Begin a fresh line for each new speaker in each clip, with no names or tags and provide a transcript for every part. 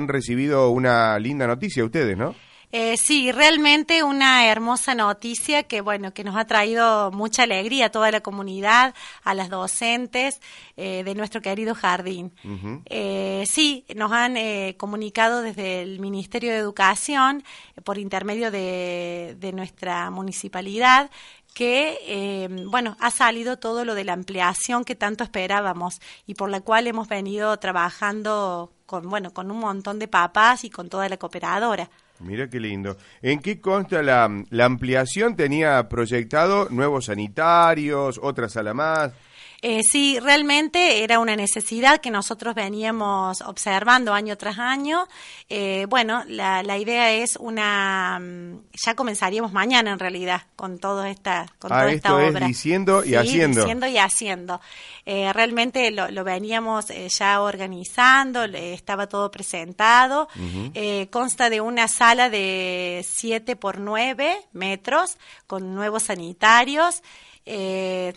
Han recibido una linda noticia ustedes, ¿no?
Eh, sí, realmente una hermosa noticia que bueno que nos ha traído mucha alegría a toda la comunidad, a las docentes eh, de nuestro querido jardín. eh, sí, nos han eh, comunicado desde el Ministerio de Educación eh, por intermedio de, de nuestra municipalidad que, eh, bueno, ha salido todo lo de la ampliación que tanto esperábamos y por la cual hemos venido trabajando con, bueno, con un montón de papás y con toda la cooperadora.
Mira qué lindo. ¿En qué consta la, la ampliación? ¿Tenía proyectado nuevos sanitarios, otra sala más?
Eh, sí, realmente era una necesidad que nosotros veníamos observando año tras año. Eh, bueno, la, la idea es una, mm, ya comenzaríamos mañana en realidad con toda esta, con
Ah,
toda esta
esto es
obra.
diciendo y
Sí,
haciendo.
Diciendo y haciendo. Eh, realmente lo, lo veníamos eh, ya organizando, estaba todo presentado. Eh, consta de una sala de 7 por 9 metros con nuevos sanitarios. Eh,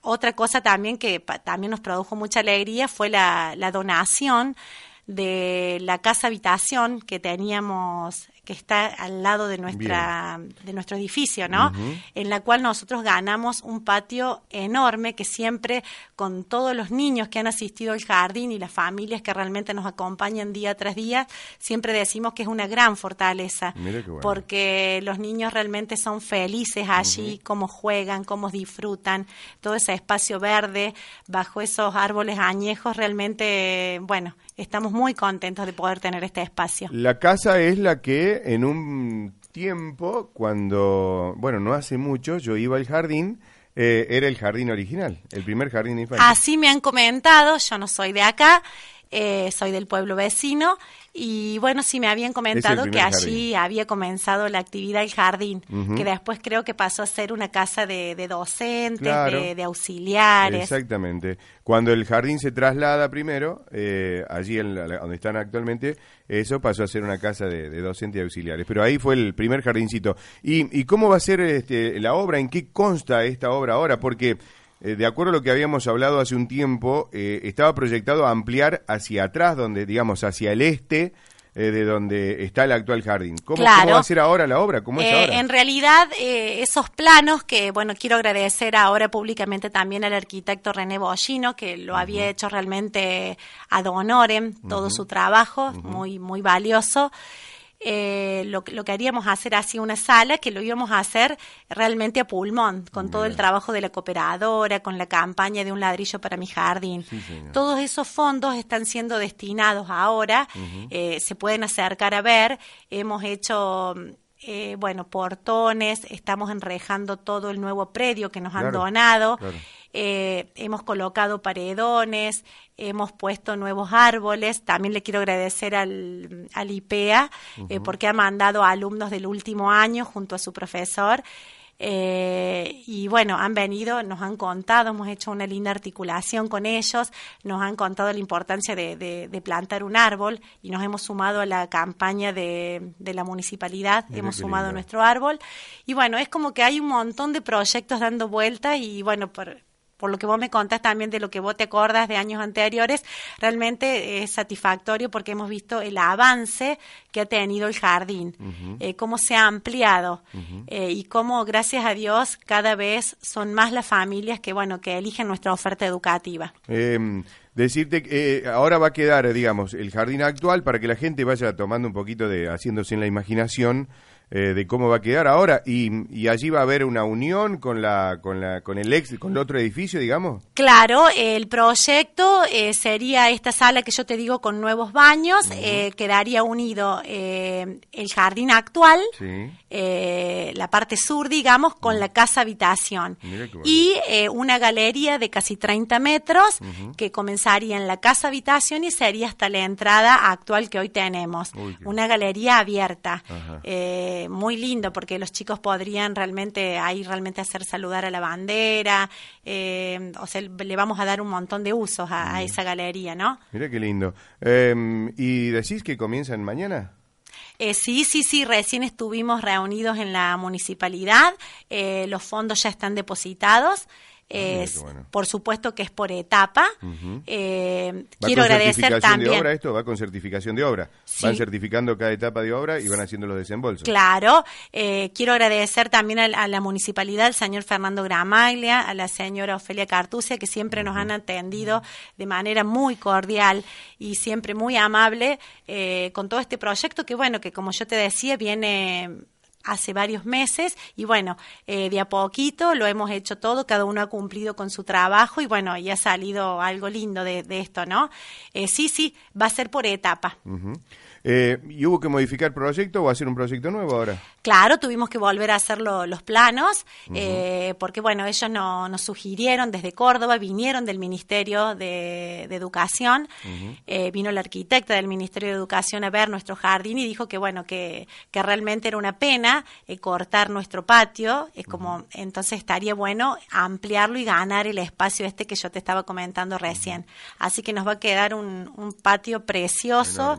otra cosa también que también nos produjo mucha alegría fue la, la donación de la casa habitación que teníamos que está al lado de nuestra de nuestro edificio, ¿no? En la cual nosotros ganamos un patio enorme que siempre con todos los niños que han asistido al jardín y las familias que realmente nos acompañan día tras día, siempre decimos que es una gran fortaleza
Mira qué bueno.
porque los niños realmente son felices allí, cómo juegan, cómo disfrutan, todo ese espacio verde bajo esos árboles añejos, realmente, bueno, estamos muy contentos de poder tener este espacio.
La casa es la que en un tiempo, cuando, bueno, no hace mucho, yo iba al jardín, eh, era el jardín original, el primer jardín de infantes.
Así me han comentado, yo no soy de acá, eh, soy del pueblo vecino y bueno, sí me habían comentado que allí había comenzado la actividad del jardín, que después creo que pasó a ser una casa de, de docentes,
Claro.
de, de auxiliares.
Exactamente. Cuando el jardín se traslada primero, eh, allí en la- donde están actualmente, eso pasó a ser una casa de, de docentes y auxiliares. Pero ahí fue el primer jardincito. ¿Y, y cómo va a ser este, la obra? ¿En qué consta esta obra ahora? Porque, eh, de acuerdo a lo que habíamos hablado hace un tiempo, eh, estaba proyectado a ampliar hacia atrás, donde, digamos, hacia el este. eh, de donde está el actual jardín. ¿Cómo, va a ser ahora la obra? ¿Cómo es
Eh,
ahora?
En realidad, eh, esos planos que, bueno, quiero agradecer ahora públicamente también al arquitecto René Bollino, que lo había hecho realmente ad honorem, todo su trabajo, muy, muy valioso. Eh, lo, que- lo que haríamos hacer así una sala que lo íbamos a hacer realmente a pulmón, con todo el trabajo de la cooperadora, con la campaña de un ladrillo para mi jardín. Todos esos fondos están siendo destinados ahora, eh, se pueden acercar a ver, hemos hecho eh, bueno, portones, estamos enrejando todo el nuevo predio que nos han
Claro,
donado,
claro.
Eh, hemos colocado paredones, hemos puesto nuevos árboles, también le quiero agradecer al, al IPEA eh, porque ha mandado a alumnos del último año junto a su profesor. eh, y bueno, han venido, nos han contado, hemos hecho una linda articulación con ellos, nos han contado la importancia de, de- de plantar un árbol y nos hemos sumado a la campaña de, de la municipalidad,
Mira
hemos sumado
lindo.
nuestro árbol. Y bueno, es como que hay un montón de proyectos dando vueltas y bueno, por, por lo que vos me contás también de lo que vos te acordás de años anteriores, realmente es satisfactorio porque hemos visto el avance que ha tenido el jardín, eh, cómo se ha ampliado eh, y cómo, gracias a Dios, cada vez son más las familias que, bueno, que eligen nuestra oferta educativa.
Eh, decirte que eh, ahora va a quedar, digamos, el jardín actual para que la gente vaya tomando un poquito de, haciéndose en la imaginación, eh, de cómo va a quedar ahora. Y, allí va a haber una unión con la con la con el ex con el otro edificio digamos.
Claro el proyecto eh, sería esta sala que yo te digo con nuevos baños eh, quedaría unido el jardín actual la parte sur digamos con la casa habitación. Y una galería de casi 30 metros que comenzaría en la casa habitación y sería hasta la entrada actual que hoy tenemos. Una galería abierta muy lindo porque los chicos podrían realmente ahí realmente hacer saludar a la bandera, eh, o sea, le vamos a dar un montón de usos a, esa galería, ¿no?
Mira qué lindo. Em, ¿Y decís que comienzan mañana?
Eh, sí, sí, sí, recién estuvimos reunidos en la municipalidad, eh, los fondos ya están depositados. Ah, es, Por supuesto que es por etapa.
eh, quiero agradecer también. De obra esto va con certificación de obra. Van certificando cada etapa de obra y van haciendo los desembolsos.
Claro. Eh, quiero agradecer también a, la municipalidad, al señor Fernando Gramaglia, a la señora Ofelia Cartucia, que siempre nos han atendido de manera muy cordial y siempre muy amable eh, con todo este proyecto que, bueno, que como yo te decía, viene hace varios meses y bueno, eh, de a poquito lo hemos hecho todo, cada uno ha cumplido con su trabajo y bueno, y ha salido algo lindo de, esto, ¿no? Eh, sí, sí, va a ser por etapa.
Eh, ¿Y hubo que modificar el proyecto o hacer un proyecto nuevo ahora?
Claro, tuvimos que volver a hacer los planos, eh, porque bueno, ellos no, nos sugirieron desde Córdoba, vinieron del Ministerio de, Educación, eh, vino la arquitecta del Ministerio de Educación a ver nuestro jardín y dijo que bueno, que, que realmente era una pena cortar nuestro patio, es como, entonces estaría bueno ampliarlo y ganar el espacio este que yo te estaba comentando recién. Así que nos va a quedar un, un patio precioso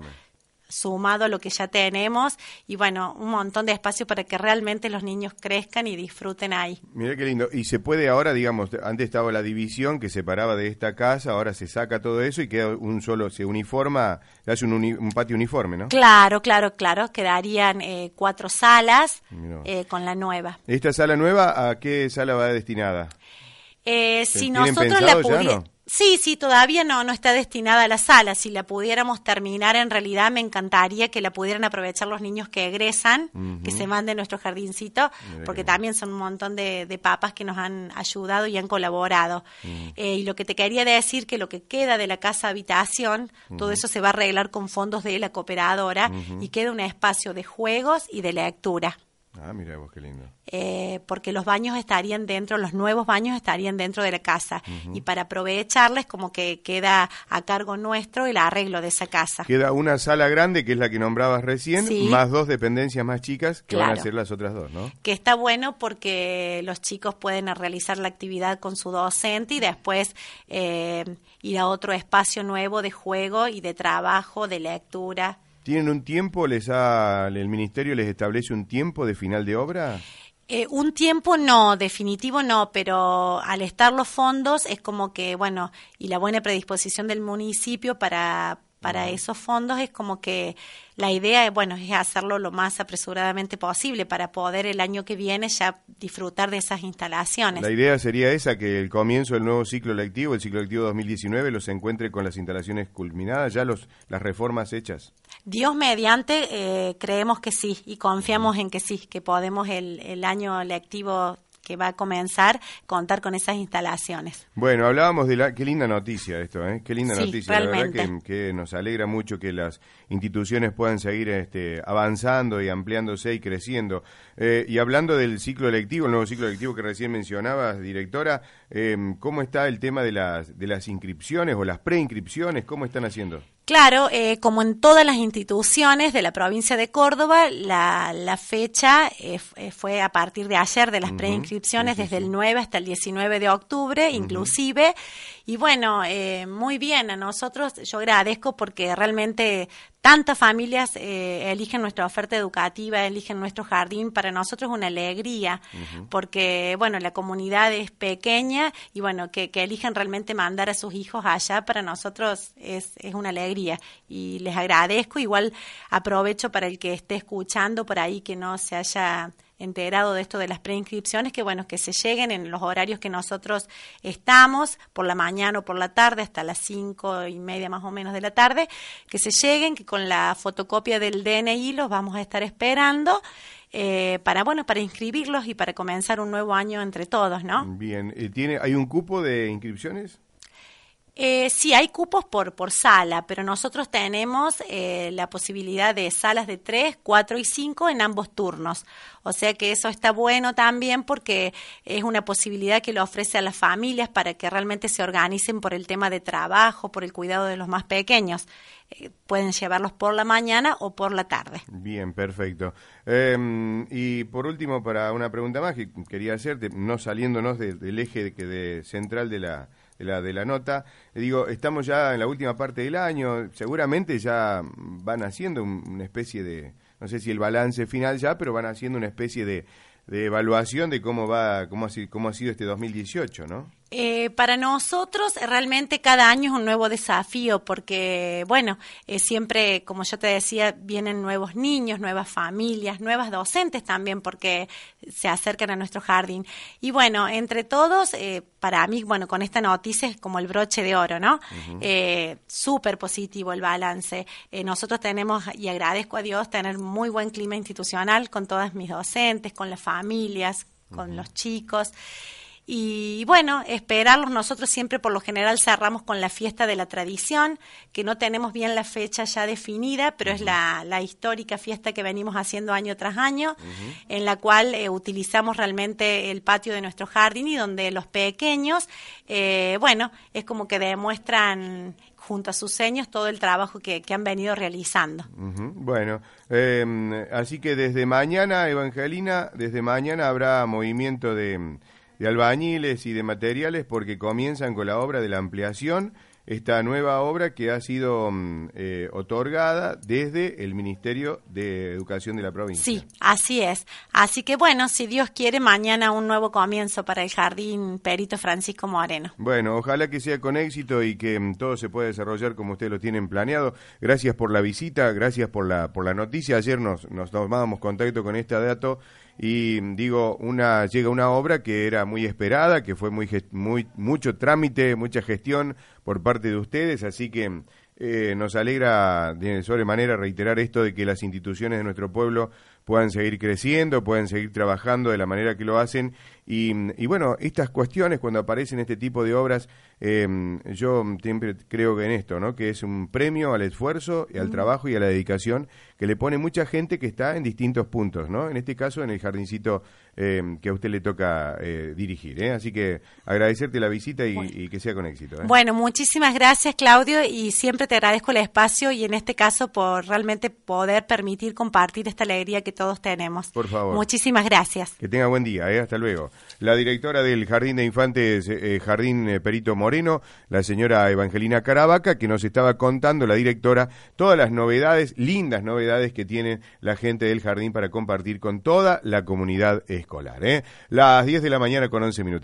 sumado a lo que ya tenemos y bueno, un montón de espacio para que realmente los niños crezcan y disfruten ahí.
Mira qué lindo. Y se puede ahora, digamos, antes estaba la división que separaba de esta casa, ahora se saca todo eso y queda un solo, se uniforma, se hace un, patio uniforme, ¿no?
Claro, claro, claro. Quedarían eh, cuatro salas eh, con la nueva.
¿Esta sala nueva a qué sala va destinada?
Eh, si nosotros la pudiéramos... Sí, sí, todavía no, no está destinada a la sala. Si la pudiéramos terminar, en realidad me encantaría que la pudieran aprovechar los niños que egresan, que se manden nuestro jardincito, porque también son un montón de, papas que nos han ayudado y han colaborado. Eh, y lo que te quería decir, que lo que queda de la casa habitación, todo eso se va a arreglar con fondos de la cooperadora y queda un espacio de juegos y de lectura.
Ah, mira vos, qué lindo.
Eh, porque los baños estarían dentro, los nuevos baños estarían dentro de la casa. Y para aprovecharles, como que queda a cargo nuestro el arreglo de esa casa.
Queda una sala grande, que es la que nombrabas recién, más dos dependencias más chicas, que van a ser las otras dos, ¿no?
Que está bueno porque los chicos pueden realizar la actividad con su docente y después eh, ir a otro espacio nuevo de juego y de trabajo, de lectura.
¿Tienen un tiempo? les ha, ¿El ministerio les establece un tiempo de final de obra?
Eh, un tiempo no, definitivo no, pero al estar los fondos es como que, bueno, y la buena predisposición del municipio para, para esos fondos es como que la idea, bueno, es hacerlo lo más apresuradamente posible para poder el año que viene ya disfrutar de esas instalaciones.
La idea sería esa, que el comienzo del nuevo ciclo lectivo, el ciclo lectivo 2019, los encuentre con las instalaciones culminadas, ya los, las reformas hechas.
Dios mediante, eh, creemos que sí y confiamos en que sí, que podemos el, el año lectivo que va a comenzar contar con esas instalaciones.
Bueno, hablábamos de la... Qué linda noticia esto, ¿eh? Qué linda noticia. La verdad que, nos alegra mucho que las instituciones puedan seguir este, avanzando y ampliándose y creciendo. Eh, y hablando del ciclo electivo, el nuevo ciclo electivo que recién mencionabas, directora, eh, ¿cómo está el tema de las, de las inscripciones o las preinscripciones? ¿Cómo están haciendo?
Claro, eh, como en todas las instituciones de la provincia de Córdoba, la, la fecha eh, eh, fue a partir de ayer de las preinscripciones, desde el 9 hasta el 19 de octubre, inclusive. Y bueno, muy bien, a nosotros yo agradezco porque realmente tantas familias eligen nuestra oferta educativa, eligen nuestro jardín. Para nosotros es una alegría, porque bueno, la comunidad es pequeña y bueno, que, que eligen realmente mandar a sus hijos allá, para nosotros es, es una alegría y les agradezco. Igual aprovecho para el que esté escuchando por ahí que no se haya enterado de esto de las preinscripciones, que bueno, que se lleguen en los horarios que nosotros estamos, por la mañana o por la tarde, hasta las cinco y media más o menos de la tarde, que se lleguen, que con la fotocopia del DNI los vamos a estar esperando eh, para, bueno, para inscribirlos y para comenzar un nuevo año entre todos, ¿no?
Bien, eh, ¿tiene, ¿hay un cupo de inscripciones?
Eh, sí, hay cupos por, por sala, pero nosotros tenemos eh, la posibilidad de salas de 3, 4 y 5 en ambos turnos. O sea que eso está bueno también porque es una posibilidad que lo ofrece a las familias para que realmente se organicen por el tema de trabajo, por el cuidado de los más pequeños. Eh, pueden llevarlos por la mañana o por la tarde.
Bien, perfecto. Em, y por último, para una pregunta más que quería hacerte, no saliéndonos del eje de central de la de la, de la nota. Digo, estamos ya en la última parte del año, seguramente ya van haciendo una especie de, no sé si el balance final ya, pero van haciendo una especie de, de evaluación de cómo va, cómo ha, cómo ha sido este 2018, ¿no?
Eh, para nosotros realmente cada año es un nuevo desafío porque, bueno, eh, siempre, como yo te decía, vienen nuevos niños, nuevas familias, nuevas docentes también porque se acercan a nuestro jardín. Y bueno, entre todos, eh, para mí, bueno, con esta noticia es como el broche de oro, ¿no? Súper positivo el balance. nosotros tenemos, y agradezco a Dios, tener muy buen clima institucional con todas mis docentes, con las familias, con los chicos. Y bueno, esperarlos. Nosotros siempre por lo general cerramos con la fiesta de la tradición, que no tenemos bien la fecha ya definida, pero es la, la, histórica fiesta que venimos haciendo año tras año, en la cual eh, utilizamos realmente el patio de nuestro jardín y donde los pequeños, eh, bueno, es como que demuestran junto a sus seños todo el trabajo que, que han venido realizando.
Bueno, em, así que desde mañana, Evangelina, desde mañana habrá movimiento de de albañiles y de materiales porque comienzan con la obra de la ampliación, esta nueva obra que ha sido mm, eh, otorgada desde el Ministerio de Educación de la provincia.
Sí, así es. Así que bueno, si Dios quiere, mañana un nuevo comienzo para el Jardín Perito Francisco Moreno.
Bueno, ojalá que sea con éxito y que mm, todo se pueda desarrollar como ustedes lo tienen planeado. Gracias por la visita, gracias por la, por la noticia. Ayer nos, nos tomábamos contacto con este dato y digo una llega una obra que era muy esperada que fue muy muy mucho trámite mucha gestión por parte de ustedes así que eh, nos alegra de sobremanera reiterar esto de que las instituciones de nuestro pueblo puedan seguir creciendo, puedan seguir trabajando de la manera que lo hacen. Y, bueno, estas cuestiones, cuando aparecen este tipo de obras, em, yo siempre creo que en esto, ¿no? que es un premio al esfuerzo, y al trabajo y a la dedicación que le pone mucha gente que está en distintos puntos, ¿no? en este caso en el jardincito em, que a usted le toca eh, dirigir. ¿eh? Así que agradecerte la visita y, que sea con éxito. ¿eh?
Bueno, muchísimas gracias Claudio y siempre te agradezco el espacio y en este caso por realmente poder permitir compartir esta alegría que todos tenemos.
Por favor.
Muchísimas gracias.
Que tenga buen día, ¿eh? hasta luego. La directora del Jardín de Infantes, eh, eh, Jardín Perito Moreno, la señora Evangelina Caravaca, que nos estaba contando, la directora, todas las novedades, lindas novedades que tiene la gente del jardín para compartir con toda la comunidad escolar. Las 10 de la mañana con 11 minutitos.